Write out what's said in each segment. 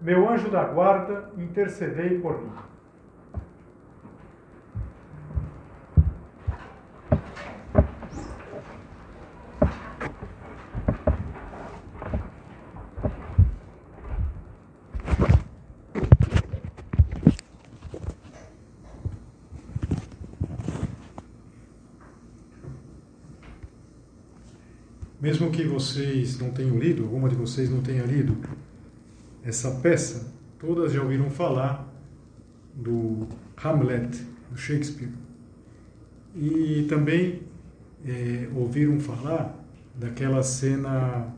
meu anjo da guarda, intercedei por mim. Mesmo que vocês não tenham lido, alguma de vocês não tenha lido essa peça, todas já ouviram falar do Hamlet, do Shakespeare. E também é, ouviram falar daquela cena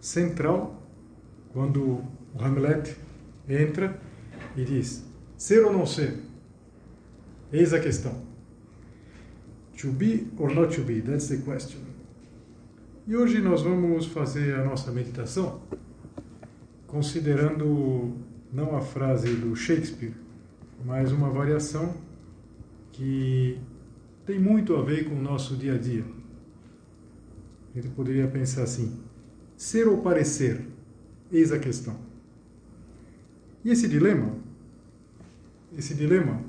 central, quando o Hamlet entra e diz: ser ou não ser? Eis a questão. To be or not to be? That's the question. E hoje nós vamos fazer a nossa meditação considerando não a frase do Shakespeare, mas uma variação que tem muito a ver com o nosso dia a dia. A gente poderia pensar assim: ser ou parecer? Eis a questão. E esse dilema, esse dilema,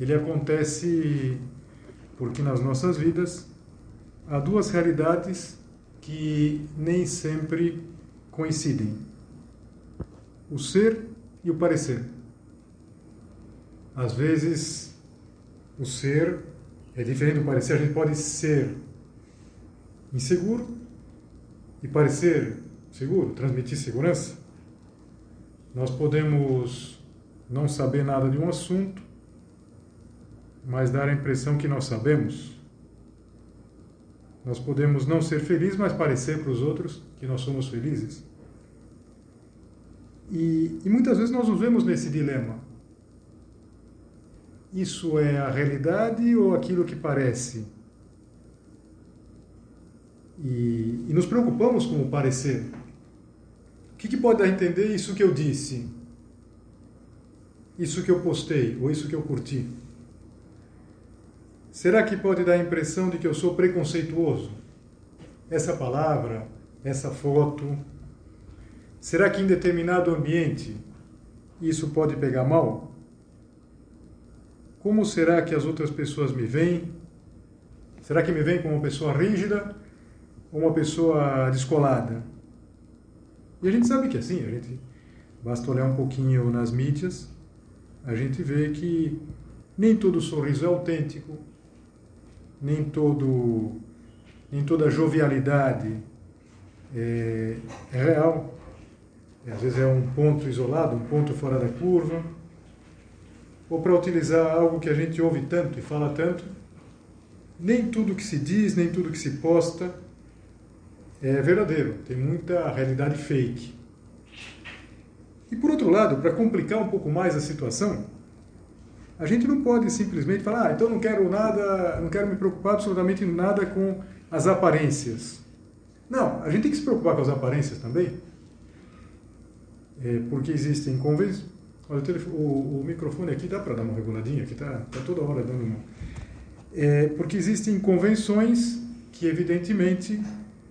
ele acontece porque nas nossas vidas há duas realidades que nem sempre coincidem: o ser e o parecer. Às vezes, o ser é diferente do parecer. A gente pode ser inseguro e parecer seguro, transmitir segurança. Nós podemos não saber nada de um assunto, mas dar a impressão que nós sabemos. Nós podemos não ser felizes, mas parecer para os outros que nós somos felizes. E, e muitas vezes nós nos vemos nesse dilema. Isso é a realidade ou aquilo que parece? E, e nos preocupamos com o parecer. O que, que pode dar a entender isso que eu disse? Isso que eu postei ou isso que eu curti? Será que pode dar a impressão de que eu sou preconceituoso? Essa palavra, essa foto. Será que em determinado ambiente isso pode pegar mal? Como será que as outras pessoas me veem? Será que me veem como uma pessoa rígida ou uma pessoa descolada? E a gente sabe que é assim, a gente basta olhar um pouquinho nas mídias, a gente vê que nem todo sorriso é autêntico, nem todo nem toda jovialidade é, é real. Às vezes é um ponto isolado, um ponto fora da curva. Ou para utilizar algo que a gente ouve tanto e fala tanto, nem tudo que se diz, nem tudo que se posta é verdadeiro. Tem muita realidade fake. E por outro lado, para complicar um pouco mais a situação, a gente não pode simplesmente falar, ah, então não quero nada, não quero me preocupar absolutamente nada com as aparências. Não, a gente tem que se preocupar com as aparências também, é, porque existem convenções. Olha, o, o, o, microfone aqui dá para dar uma reguladinha, aqui está tá toda hora dando uma. É, porque existem convenções que, evidentemente,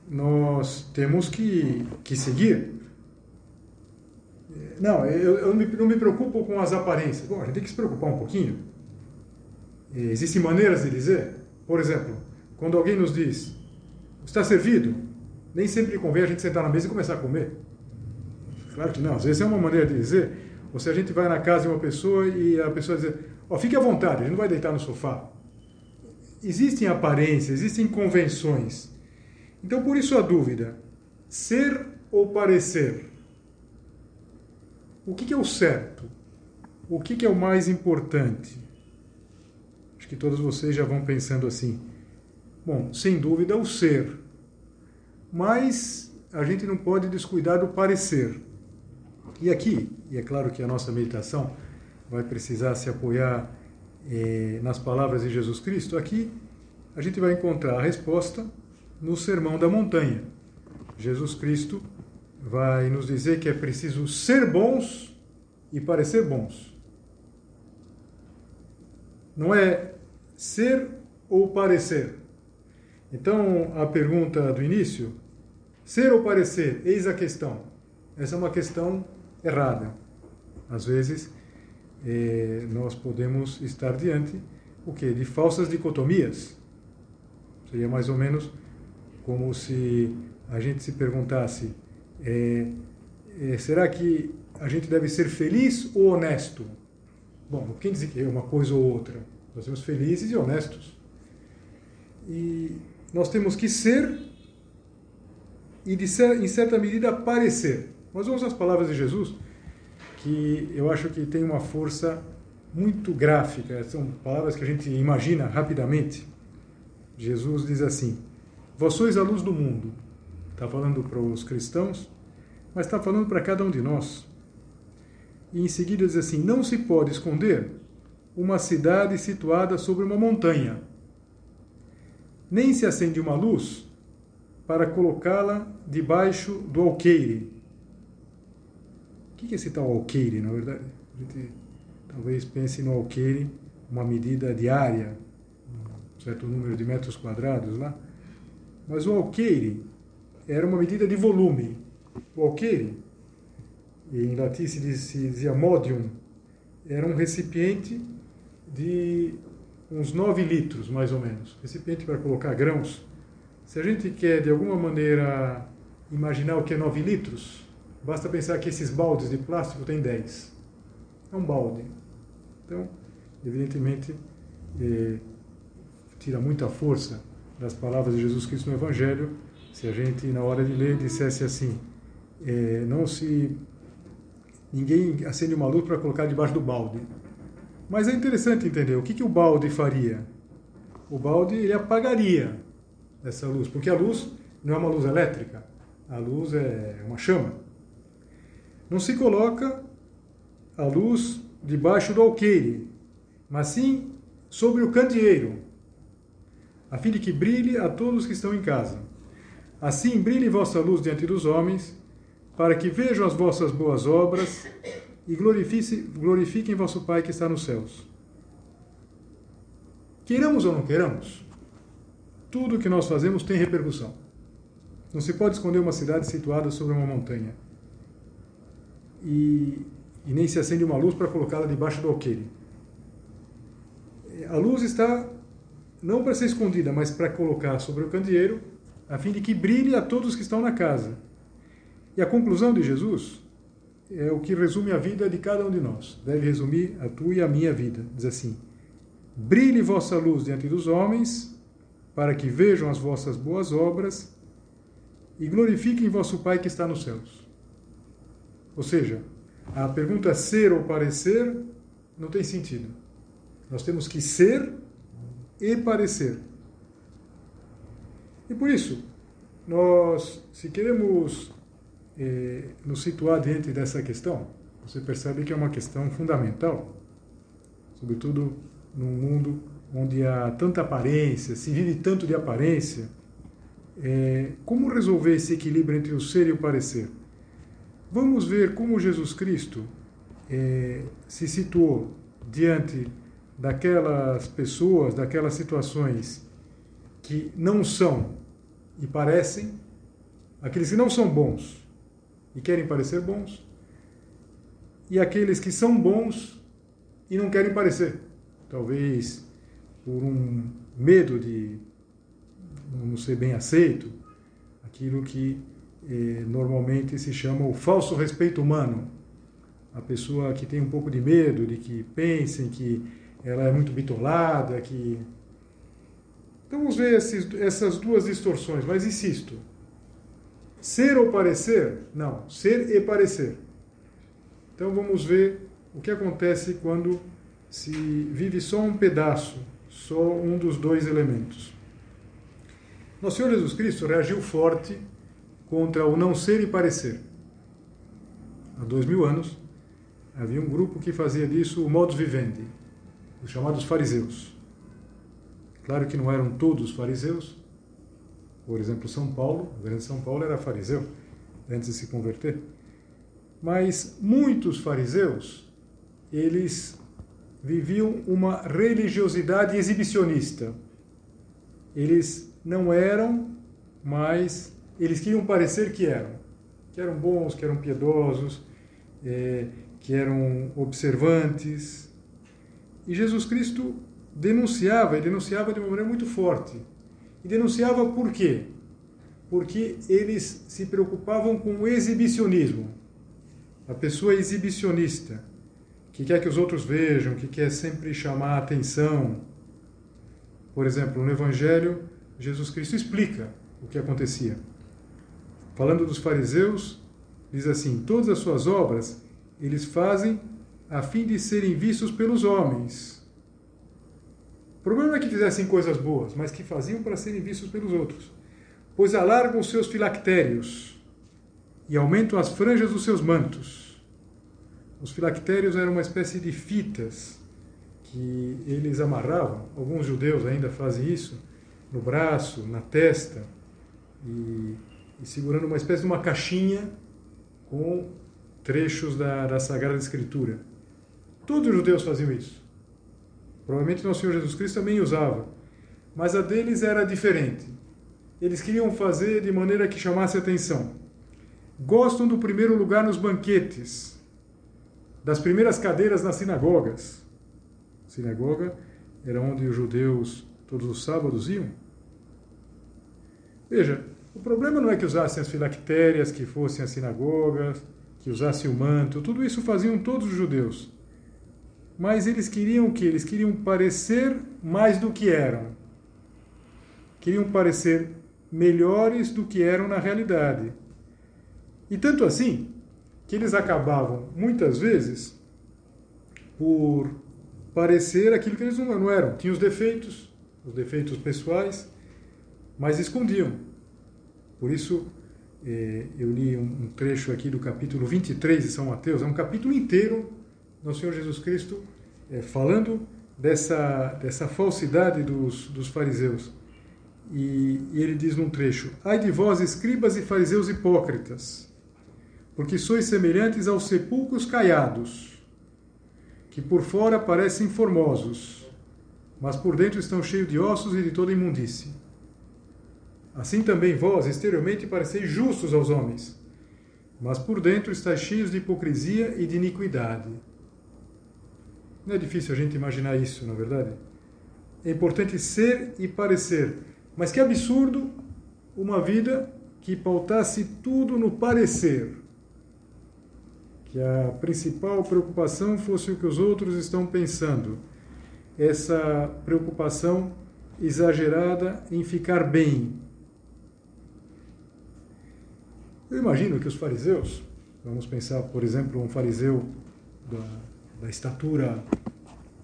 nós temos que, que seguir. Não, eu, eu não me preocupo com as aparências. Bom, a gente tem que se preocupar um pouquinho. Existem maneiras de dizer. Por exemplo, quando alguém nos diz, está servido, nem sempre convém a gente sentar na mesa e começar a comer. Claro que não, às vezes é uma maneira de dizer. Ou se a gente vai na casa de uma pessoa e a pessoa diz, oh, fique à vontade, a gente não vai deitar no sofá. Existem aparências, existem convenções. Então, por isso a dúvida: ser ou parecer? O que, é o certo? O que, é o mais importante? Acho que todos vocês já vão pensando assim. Bom, sem dúvida, o ser. Mas a gente não pode descuidar do parecer. E aqui, e é claro que a nossa meditação vai precisar se apoiar eh, nas palavras de Jesus Cristo, aqui a gente vai encontrar a resposta no Sermão da Montanha. Jesus Cristo vai nos dizer que é preciso ser bons e parecer bons. Não é ser ou parecer. Então, a pergunta do início, ser ou parecer, eis a questão. Essa é uma questão errada. Às vezes, eh, nós podemos estar diante o que de falsas dicotomias. Seria mais ou menos como se a gente se perguntasse: é, é, será que a gente deve ser feliz ou honesto? Bom, quem diz que é uma coisa ou outra? Nós somos felizes e honestos. E nós temos que ser e, de, em certa medida, parecer. Nós vamos às palavras de Jesus, que eu acho que tem uma força muito gráfica, são palavras que a gente imagina rapidamente. Jesus diz assim: Vós sois a luz do mundo. Está falando para os cristãos, mas está falando para cada um de nós. E em seguida diz assim: Não se pode esconder uma cidade situada sobre uma montanha, nem se acende uma luz para colocá-la debaixo do alqueire. Que é esse tal alqueire, na verdade? A gente talvez pense no alqueire, uma medida diária, um certo número de metros quadrados lá. Mas o alqueire era uma medida de volume. O alqueire, em latim se dizia modium, era um recipiente de uns 9 litros, mais ou menos. Recipiente para colocar grãos. Se a gente quer, de alguma maneira, imaginar o que é 9 litros, basta pensar que esses baldes de plástico têm 10. É um balde. Então, evidentemente, eh, tira muita força das palavras de Jesus Cristo no Evangelho se a gente, na hora de ler, dissesse assim: é, não se. ninguém acende uma luz para colocar debaixo do balde. Mas é interessante entender o que, que o balde faria. O balde ele apagaria essa luz, porque a luz não é uma luz elétrica, a luz é uma chama. Não se coloca a luz debaixo do alqueire, mas sim sobre o candeeiro, a fim de que brilhe a todos que estão em casa. Assim brilhe vossa luz diante dos homens, para que vejam as vossas boas obras e glorifiquem vosso Pai que está nos céus. Queiramos ou não queiramos, tudo o que nós fazemos tem repercussão. Não se pode esconder uma cidade situada sobre uma montanha. E, e nem se acende uma luz para colocá-la debaixo do alqueire. A luz está não para ser escondida, mas para colocar sobre o candeeiro a fim de que brilhe a todos que estão na casa. E a conclusão de Jesus é o que resume a vida de cada um de nós. Deve resumir a tua e a minha vida. Diz assim: Brilhe vossa luz diante dos homens, para que vejam as vossas boas obras e glorifiquem vosso Pai que está nos céus. Ou seja, a pergunta ser ou parecer não tem sentido. Nós temos que ser e parecer. E por isso, nós, se queremos eh, nos situar diante dessa questão, você percebe que é uma questão fundamental, sobretudo num mundo onde há tanta aparência, se vive tanto de aparência. É, como resolver esse equilíbrio entre o ser e o parecer? Vamos ver como Jesus Cristo é, se situou diante daquelas pessoas, daquelas situações que não são e parecem, aqueles que não são bons e querem parecer bons, e aqueles que são bons e não querem parecer. Talvez por um medo de não ser bem aceito, aquilo que eh, normalmente se chama o falso respeito humano. A pessoa que tem um pouco de medo de que pensem que ela é muito bitolada, que então vamos ver esses, essas duas distorções, mas insisto. Ser ou parecer? Não, ser e parecer. Então vamos ver o que acontece quando se vive só um pedaço, só um dos dois elementos. Nosso Senhor Jesus Cristo reagiu forte contra o não ser e parecer. Há dois mil anos, havia um grupo que fazia disso o modus vivendi, os chamados fariseus. Claro que não eram todos fariseus. Por exemplo, São Paulo, o grande São Paulo era fariseu antes de se converter. Mas muitos fariseus, eles viviam uma religiosidade exibicionista. Eles não eram, mas eles queriam parecer que eram. Que eram bons, que eram piedosos, é, que eram observantes. E Jesus Cristo denunciava, e denunciava de uma maneira muito forte. E denunciava por quê? Porque eles se preocupavam com o exibicionismo. A pessoa exibicionista, que quer que os outros vejam, que quer sempre chamar a atenção. Por exemplo, no Evangelho, Jesus Cristo explica o que acontecia. Falando dos fariseus, diz assim: todas as suas obras eles fazem a fim de serem vistos pelos homens. O problema não é que fizessem coisas boas, mas que faziam para serem vistos pelos outros. Pois alargam os seus filactérios e aumentam as franjas dos seus mantos. Os filactérios eram uma espécie de fitas que eles amarravam, alguns judeus ainda fazem isso, no braço, na testa, e, e segurando uma espécie de uma caixinha com trechos da, da Sagrada Escritura. Todos os judeus faziam isso. Provavelmente nosso Senhor Jesus Cristo também usava. Mas a deles era diferente. Eles queriam fazer de maneira que chamasse atenção. Gostam do primeiro lugar nos banquetes, das primeiras cadeiras nas sinagogas. Sinagoga era onde os judeus todos os sábados iam. Veja, o problema não é que usassem as filactérias, que fossem as sinagogas, que usassem o manto, tudo isso faziam todos os judeus. Mas eles queriam o que? Eles queriam parecer mais do que eram. Queriam parecer melhores do que eram na realidade. E tanto assim que eles acabavam, muitas vezes, por parecer aquilo que eles não eram. Tinham os defeitos, os defeitos pessoais, mas escondiam. Por isso, é, eu li um, trecho aqui do capítulo 23 de São Mateus, é um capítulo inteiro do Senhor Jesus Cristo é, falando dessa, dessa falsidade dos, dos fariseus. E, e ele diz num trecho: Ai de vós, escribas e fariseus hipócritas, porque sois semelhantes aos sepulcros caiados, que por fora parecem formosos, mas por dentro estão cheios de ossos e de toda imundície. Assim também vós, exteriormente, pareceis justos aos homens, mas por dentro estáis cheios de hipocrisia e de iniquidade. Não é difícil a gente imaginar isso, na é verdade? É importante ser e parecer. Mas que absurdo uma vida que pautasse tudo no parecer. Que a principal preocupação fosse o que os outros estão pensando. Essa preocupação exagerada em ficar bem, Eu imagino que os fariseus, vamos pensar, por exemplo, um fariseu da, da estatura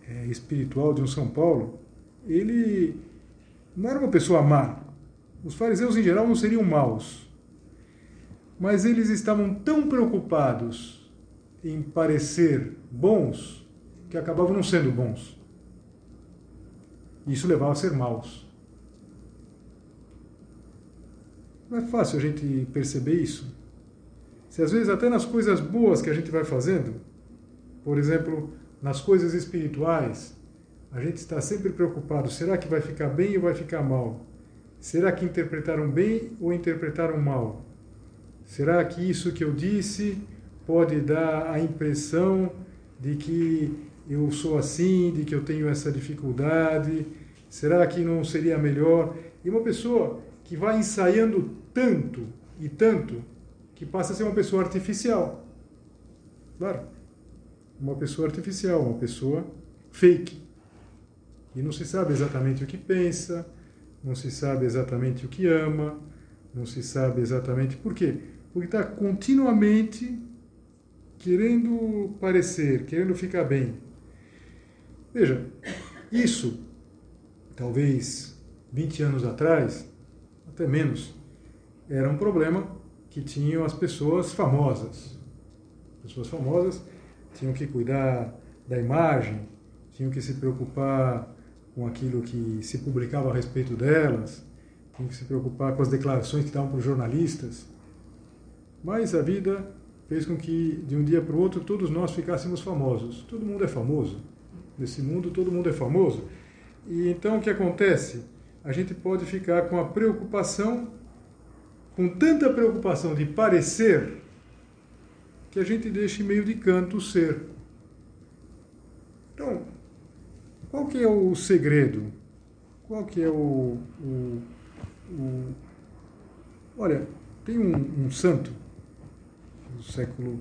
é, espiritual de um São Paulo, ele não era uma pessoa má. Os fariseus, em geral, não seriam maus. Mas eles estavam tão preocupados em parecer bons que acabavam não sendo bons. Isso levava a ser maus. Não é fácil a gente perceber isso. Se às vezes até nas coisas boas que a gente vai fazendo, por exemplo, nas coisas espirituais, a gente está sempre preocupado: será que vai ficar bem ou vai ficar mal? Será que interpretaram bem ou interpretaram mal? Será que isso que eu disse pode dar a impressão de que eu sou assim, de que eu tenho essa dificuldade? Será que não seria melhor? E uma pessoa que vai ensaiando tanto e tanto que passa a ser uma pessoa artificial. Claro. Uma pessoa artificial, uma pessoa fake. E não se sabe exatamente o que pensa, não se sabe exatamente o que ama, não se sabe exatamente por quê. Porque está continuamente querendo parecer, querendo ficar bem. Veja, isso, talvez 20 anos atrás, até menos, era um problema que tinham as pessoas famosas. Pessoas famosas tinham que cuidar da imagem, tinham que se preocupar com aquilo que se publicava a respeito delas, tinham que se preocupar com as declarações que davam para os jornalistas. Mas a vida fez com que, de um dia para o outro, todos nós ficássemos famosos. Todo mundo é famoso. Nesse mundo, todo mundo é famoso. E então o que acontece? A gente pode ficar com a preocupação, com tanta preocupação de parecer, que a gente deixa meio de canto o ser. Então, qual que é o segredo? Qual que é o... o, o... Olha, tem um, um santo do século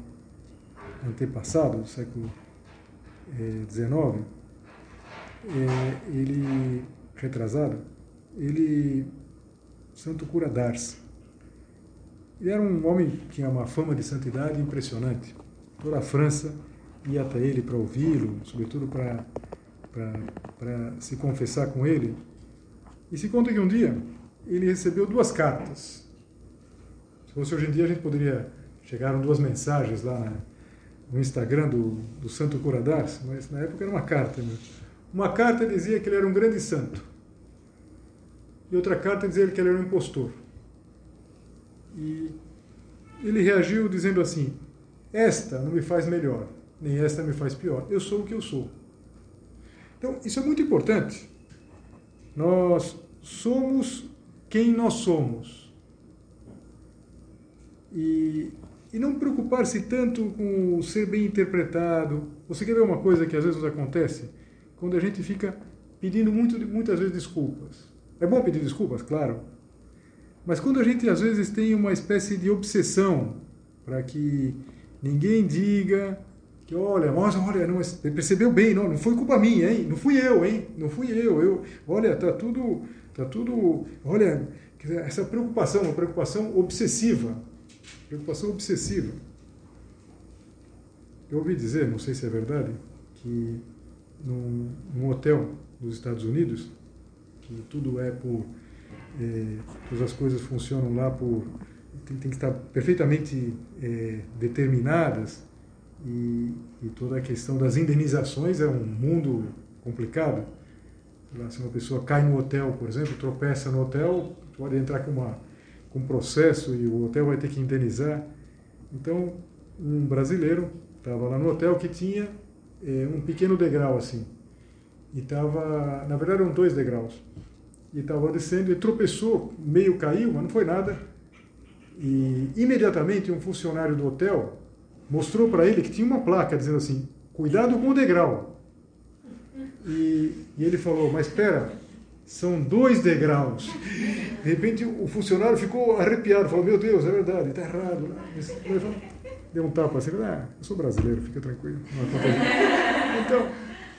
antepassado, do século XIX, é, ele, retrasado, ele, Santo Cura d'Ars, ele era um homem que tinha uma fama de santidade impressionante. Toda a França ia até ele para ouvi-lo, sobretudo para se confessar com ele. E se conta que um dia ele recebeu duas cartas. Se fosse hoje em dia, a gente poderia. Chegaram duas mensagens lá no Instagram do, do Santo Curadars, mas na época era uma carta. Né? Uma carta dizia que ele era um grande santo, e outra carta dizia que ele era um impostor. E ele reagiu dizendo assim: Esta não me faz melhor, nem esta me faz pior. Eu sou o que eu sou. Então, isso é muito importante. Nós somos quem nós somos. E e não preocupar-se tanto com ser bem interpretado. Você quer ver uma coisa que às vezes acontece? Quando a gente fica pedindo muito, muitas vezes desculpas. É bom pedir desculpas, claro. Mas quando a gente às vezes tem uma espécie de obsessão para que ninguém diga que olha, nossa, olha, não, percebeu bem, não, não foi culpa minha, hein? Não fui eu, hein? Não fui eu, eu, olha, tá tudo, tá tudo, olha, essa preocupação, uma preocupação obsessiva preocupação obsessiva. Eu ouvi dizer, não sei se é verdade, que num, num hotel dos Estados Unidos, que tudo é por. É, todas as coisas funcionam lá por. tem, tem que estar perfeitamente é, determinadas e, e, toda a questão das indenizações é um mundo complicado. Se uma pessoa cai no hotel, por exemplo, tropeça no hotel, pode entrar com uma com processo e o hotel vai ter que indenizar. Então, um brasileiro estava lá no hotel que tinha é, um pequeno degrau assim. E estava, na verdade eram dois degraus. E estava descendo e tropeçou, meio caiu, mas não foi nada. E imediatamente um funcionário do hotel mostrou para ele que tinha uma placa dizendo assim: cuidado com o degrau. E, e ele falou: mas espera, são dois degraus. De repente o funcionário ficou arrepiado, falou: Meu Deus, é verdade, está errado. Deu um tapa assim: Ah, eu sou brasileiro, fica tranquilo. Então,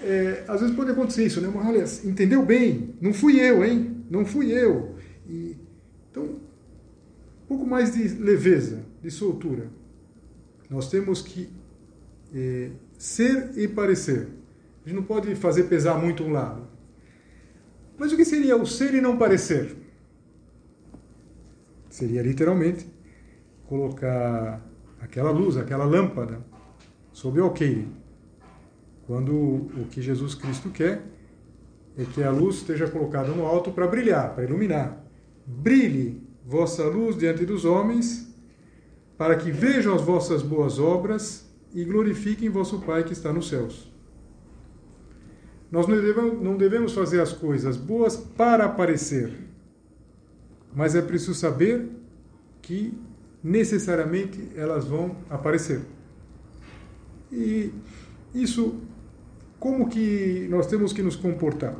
é, às vezes pode acontecer isso, né? Mas olha, entendeu bem? Não fui eu, hein? Não fui eu. E, então, um pouco mais de leveza, de soltura. Nós temos que é, ser e parecer. A gente não pode fazer pesar muito um lado. Mas o que seria o ser e não parecer? Seria literalmente colocar aquela luz, aquela lâmpada sob o alqueire. Quando o que Jesus Cristo quer é que a luz esteja colocada no alto para brilhar, para iluminar. Brilhe vossa luz diante dos homens, para que vejam as vossas boas obras e glorifiquem vosso Pai que está nos céus. Nós não devemos fazer as coisas boas para aparecer, mas é preciso saber que necessariamente elas vão aparecer. E isso, como que nós temos que nos comportar?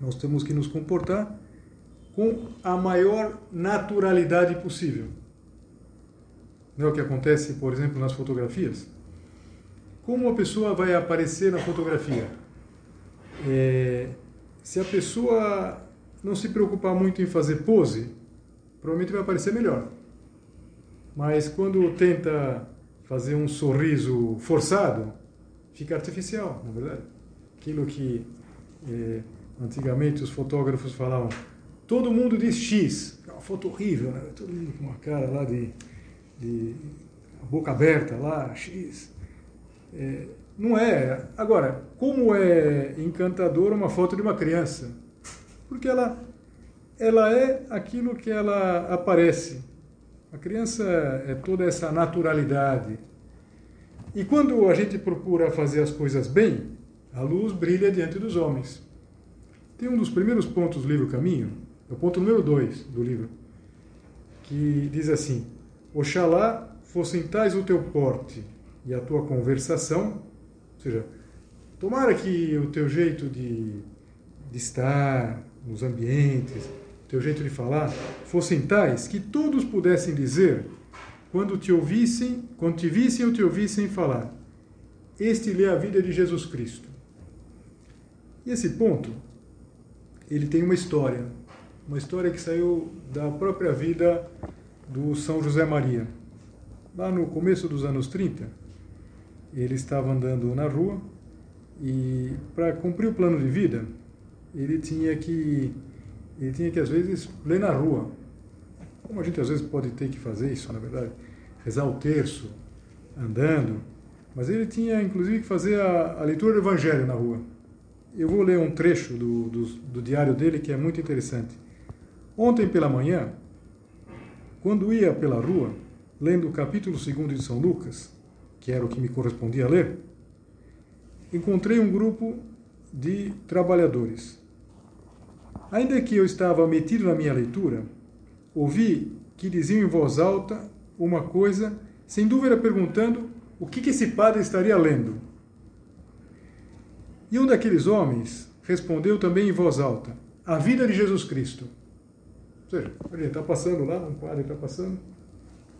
Nós temos que nos comportar com a maior naturalidade possível. Não é o que acontece, por exemplo, nas fotografias? Como a pessoa vai aparecer na fotografia? É, se a pessoa não se preocupar muito em fazer pose, provavelmente vai aparecer melhor. Mas quando tenta fazer um sorriso forçado, fica artificial, na verdade. Aquilo que é, antigamente os fotógrafos falavam, todo mundo diz X, é uma foto horrível, né? todo mundo com uma cara lá de, de boca aberta lá, X. é, não é. Agora, como é encantadora uma foto de uma criança? Porque ela, ela é aquilo que ela aparece. A criança é toda essa naturalidade. E quando a gente procura fazer as coisas bem, a luz brilha diante dos homens. Tem um dos primeiros pontos do livro Caminho, é o ponto número 2 do livro, que diz assim: Oxalá fossem tais o teu porte e a tua conversação, ou seja, tomara que o teu jeito de, de estar nos ambientes, o teu jeito de falar, fossem tais que todos pudessem dizer, quando te ouvissem, quando te vissem ou te ouvissem falar, este lê a vida de Jesus Cristo. E esse ponto, ele tem uma história, uma história que saiu da própria vida do São José Maria. Lá no começo dos anos 30, ele estava andando na rua e para cumprir o plano de vida, ele tinha que ele tinha que às vezes ler na rua. Como a gente às vezes pode ter que fazer isso, na verdade, rezar o terço andando, mas ele tinha inclusive que fazer a, a leitura do evangelho na rua. Eu vou ler um trecho do, do, do diário dele que é muito interessante. Ontem pela manhã, quando ia pela rua, lendo o capítulo 2 de São Lucas, que era o que me correspondia ler, encontrei um grupo de trabalhadores. Ainda que eu estava metido na minha leitura, ouvi que diziam em voz alta uma coisa, sem dúvida perguntando o que, esse padre estaria lendo. E um daqueles homens respondeu também em voz alta: A vida de Jesus Cristo. Ou seja, gente está passando lá, um padre está passando,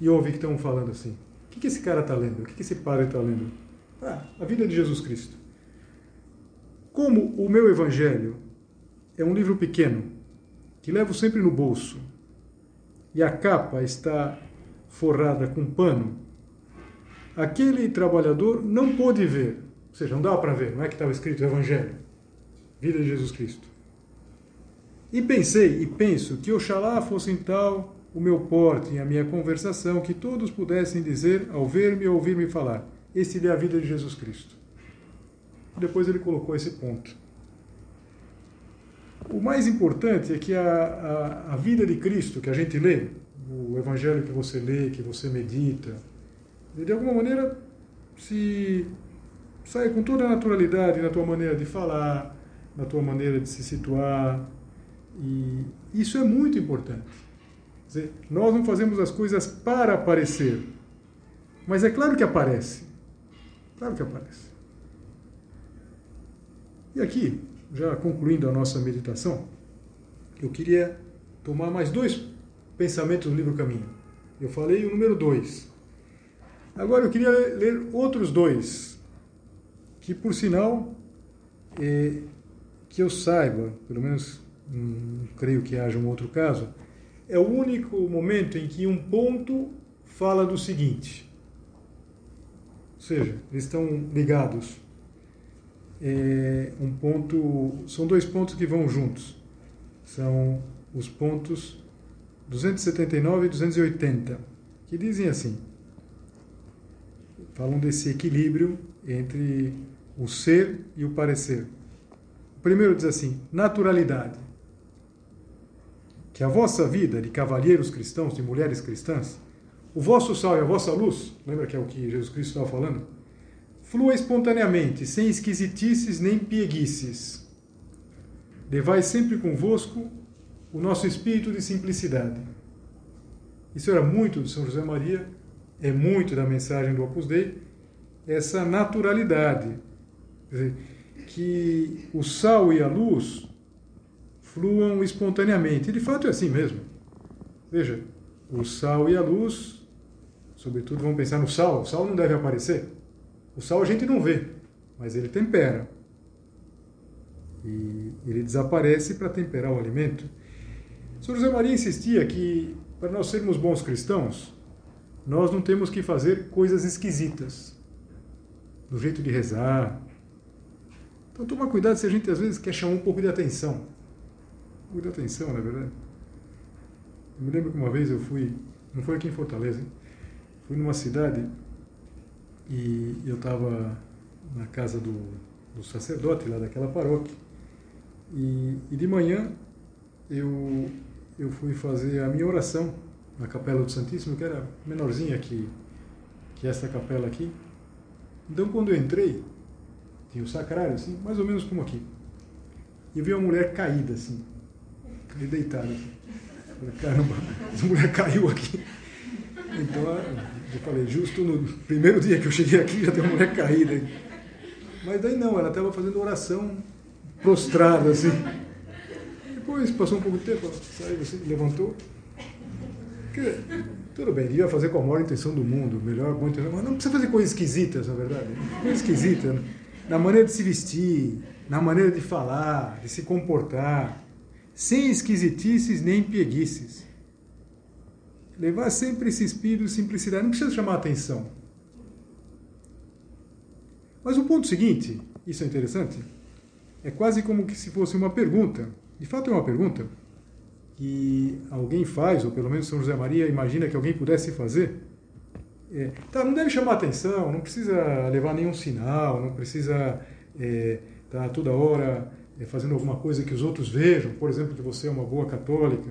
e ouve que estão falando assim: o que, esse cara está lendo? O que, esse padre está lendo? Ah, a vida de Jesus Cristo. Como o meu Evangelho é um livro pequeno, que levo sempre no bolso, e a capa está forrada com pano, aquele trabalhador não pôde ver, ou seja, não dava para ver, não é que estava escrito Evangelho, vida de Jesus Cristo. E pensei e penso que oxalá fossem tal o meu porte e a minha conversação, que todos pudessem dizer, ao ver-me ou ouvir-me falar, este é a vida de Jesus Cristo. Depois ele colocou esse ponto. O mais importante é que a, a, a, vida de Cristo que a gente lê, o Evangelho que você lê, que você medita, de alguma maneira se sai com toda a naturalidade na tua maneira de falar, na tua maneira de se situar. E isso é muito importante dizer, nós não fazemos as coisas para aparecer. Mas é claro que aparece. Claro que aparece. E aqui, já concluindo a nossa meditação, eu queria tomar mais dois pensamentos do livro Caminho. Eu falei o número dois. Agora eu queria ler outros dois, que por sinal, é, que eu saiba, pelo menos não creio que haja um outro caso, é o único momento em que um ponto fala do seguinte. Ou seja, eles estão ligados. É um ponto, são dois pontos que vão juntos. São os pontos 279 e 280, que dizem assim: falam desse equilíbrio entre o ser e o parecer. O primeiro diz assim: naturalidade que a vossa vida de cavalheiros cristãos, de mulheres cristãs, o vosso sal e a vossa luz, lembra que é o que Jesus Cristo estava falando? Flua espontaneamente, sem esquisitices nem pieguices. Levai sempre convosco o nosso espírito de simplicidade. Isso era muito de São José Maria, é muito da mensagem do Opus Dei, essa naturalidade. Dizer, que o sal e a luz fluam espontaneamente. E de fato é assim mesmo. Veja, o sal e a luz, sobretudo vamos pensar no sal, o sal não deve aparecer. O sal a gente não vê, mas ele tempera. E ele desaparece para temperar o alimento. São José Maria insistia que para nós sermos bons cristãos, nós não temos que fazer coisas esquisitas. Do jeito de rezar. Então toma cuidado se a gente às vezes quer chamar um pouco de atenção muita atenção, na verdade. Eu me lembro que uma vez eu fui, não foi aqui em Fortaleza, hein? fui numa cidade e eu estava na casa do, do, sacerdote lá daquela paróquia e, e, de manhã eu, eu fui fazer a minha oração na Capela do Santíssimo, que era menorzinha que, que essa capela aqui. Então quando eu entrei, tinha o sacrário, assim, mais ou menos como aqui. E vi uma mulher caída, assim, deitada. Assim. Falei, caramba, essa mulher caiu aqui. Então eu falei, justo no primeiro dia que eu cheguei aqui já tem uma mulher caída. Mas daí não, ela estava fazendo oração prostrada, assim. Depois passou um pouco de tempo, saiu assim, levantou. Que, tudo bem, devia fazer com a maior intenção do mundo, melhor, boa intenção, mas não precisa fazer coisas esquisitas, na verdade. Coisa esquisita, né? na maneira de se vestir, na maneira de falar, de se comportar, sem esquisitices nem pieguices. Levar sempre esse espírito de simplicidade, não precisa chamar atenção. Mas o ponto seguinte, isso é interessante, é quase como que se fosse uma pergunta. De fato é uma pergunta que alguém faz, ou pelo menos São José Maria imagina que alguém pudesse fazer. É, tá, não deve chamar atenção, não precisa levar nenhum sinal, não precisa estar é, tá toda hora é, fazendo alguma coisa que os outros vejam, por exemplo, que você é uma boa católica.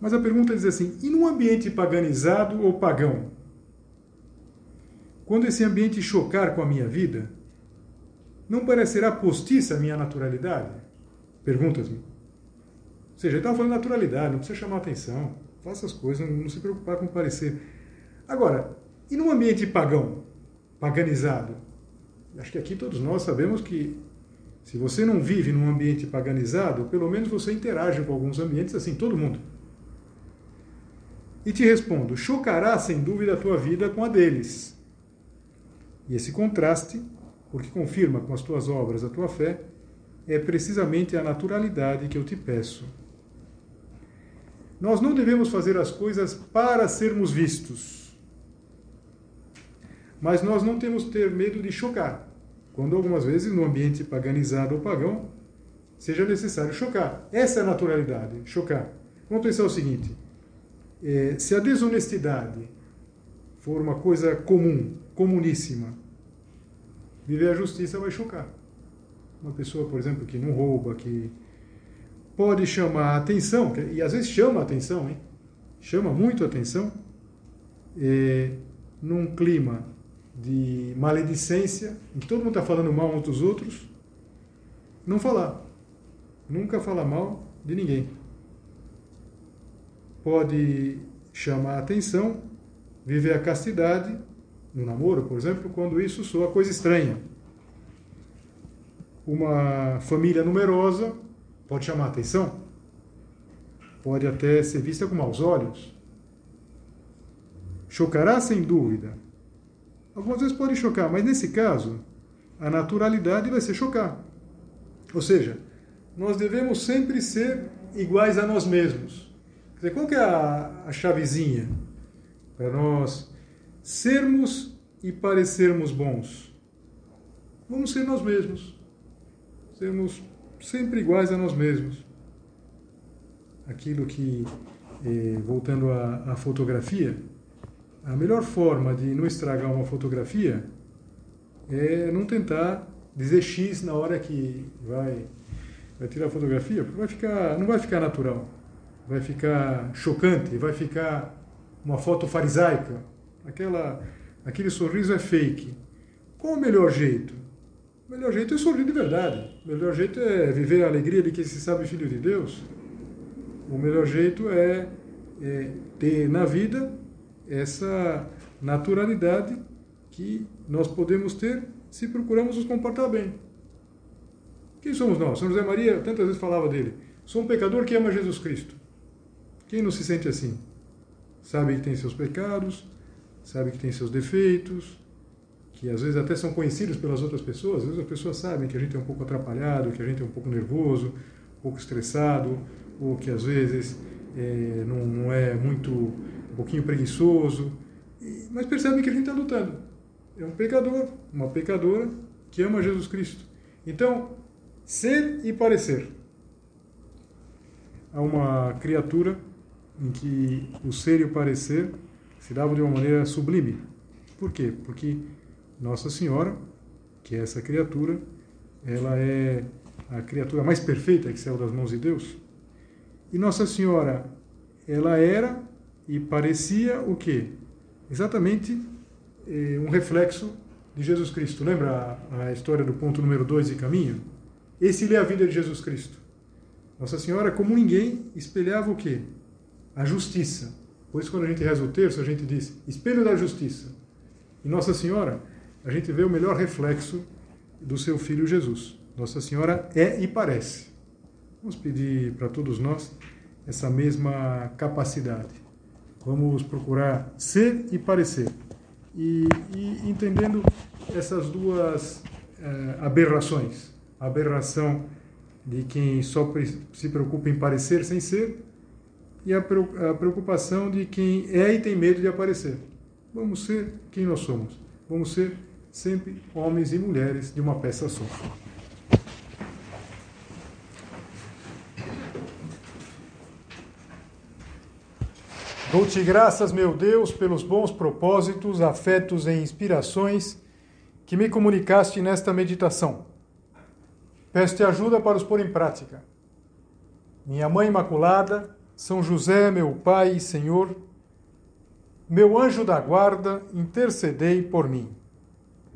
Mas a pergunta diz assim: e num ambiente paganizado ou pagão? Quando esse ambiente chocar com a minha vida, não parecerá postiça a minha naturalidade? Perguntas-me. Ou seja, ele estava falando naturalidade, não precisa chamar atenção, faça as coisas, não, não se preocupar com parecer. Agora, e num ambiente pagão, paganizado? Acho que aqui todos nós sabemos que se você não vive num ambiente paganizado, pelo menos você interage com alguns ambientes assim, todo mundo. E te respondo: chocará sem dúvida a tua vida com a deles. E esse contraste, porque confirma com as tuas obras a tua fé, é precisamente a naturalidade que eu te peço. Nós não devemos fazer as coisas para sermos vistos. Mas nós não temos ter medo de chocar. Quando algumas vezes no ambiente paganizado ou pagão seja necessário chocar. Essa é a naturalidade, chocar. Vamos pensar o seguinte: é, se a desonestidade for uma coisa comum, comuníssima, viver a justiça vai chocar. Uma pessoa, por exemplo, que não rouba, que pode chamar a atenção, e às vezes chama a atenção, hein? chama muito a atenção, é, num clima de maledicência, em que todo mundo está falando mal uns dos outros, não falar. Nunca falar mal de ninguém pode chamar a atenção, viver a castidade, no namoro, por exemplo, quando isso soa coisa estranha. Uma família numerosa pode chamar atenção, pode até ser vista com maus olhos. Chocará sem dúvida. Algumas vezes pode chocar, mas nesse caso, a naturalidade vai ser chocar. Ou seja, nós devemos sempre ser iguais a nós mesmos. Quer dizer, qual que é a, a chavezinha para nós sermos e parecermos bons? Vamos ser nós mesmos. Sermos sempre iguais a nós mesmos. Aquilo que, eh, voltando à, à fotografia, a melhor forma de não estragar uma fotografia é não tentar dizer X na hora que vai, vai tirar a fotografia, porque vai ficar, não vai ficar natural vai ficar chocante, vai ficar uma foto farisaica. Aquela, aquele sorriso é fake. Qual o melhor jeito? O melhor jeito é sorrir de verdade. O melhor jeito é viver a alegria de que se sabe filho de Deus. O melhor jeito é, é ter na vida essa naturalidade que nós podemos ter se procuramos nos comportar bem. Quem somos nós? São José Maria tantas vezes falava dele. Sou um pecador que ama Jesus Cristo. Quem não se sente assim? Sabe que tem seus pecados, sabe que tem seus defeitos, que às vezes até são conhecidos pelas outras pessoas, às vezes as pessoas sabem que a gente é um pouco atrapalhado, que a gente é um pouco nervoso, um pouco estressado, ou que às vezes é, não, não, é muito, um pouquinho preguiçoso, mas percebem que a gente está lutando. É um pecador, uma pecadora que ama Jesus Cristo. Então, ser e parecer. Há uma criatura em que o ser e o parecer se davam de uma maneira sublime. Por quê? Porque Nossa Senhora, que é essa criatura, ela é a criatura mais perfeita que saiu das mãos de Deus. E Nossa Senhora, ela era e parecia o quê? Exatamente eh, um reflexo de Jesus Cristo. Lembra a, a história do ponto número 2 de caminho? Esse é a vida de Jesus Cristo. Nossa Senhora, como ninguém, espelhava o quê? A justiça. Por isso, quando a gente reza o terço, a gente diz espelho da justiça. Em Nossa Senhora, a gente vê o melhor reflexo do seu filho Jesus. Nossa Senhora é e parece. Vamos pedir para todos nós essa mesma capacidade. Vamos procurar ser e parecer. E, e entendendo essas duas eh, aberrações. A aberração de quem só se preocupa em parecer sem ser e a preocupação de quem é e tem medo de aparecer. Vamos ser quem nós somos. Vamos ser sempre homens e mulheres de uma peça só. Dou-te graças, meu Deus, pelos bons propósitos, afetos e inspirações que me comunicaste nesta meditação. Peço-te ajuda para os pôr em prática. Minha Mãe Imaculada, São José, meu Pai e Senhor, meu anjo da guarda, intercedei por mim.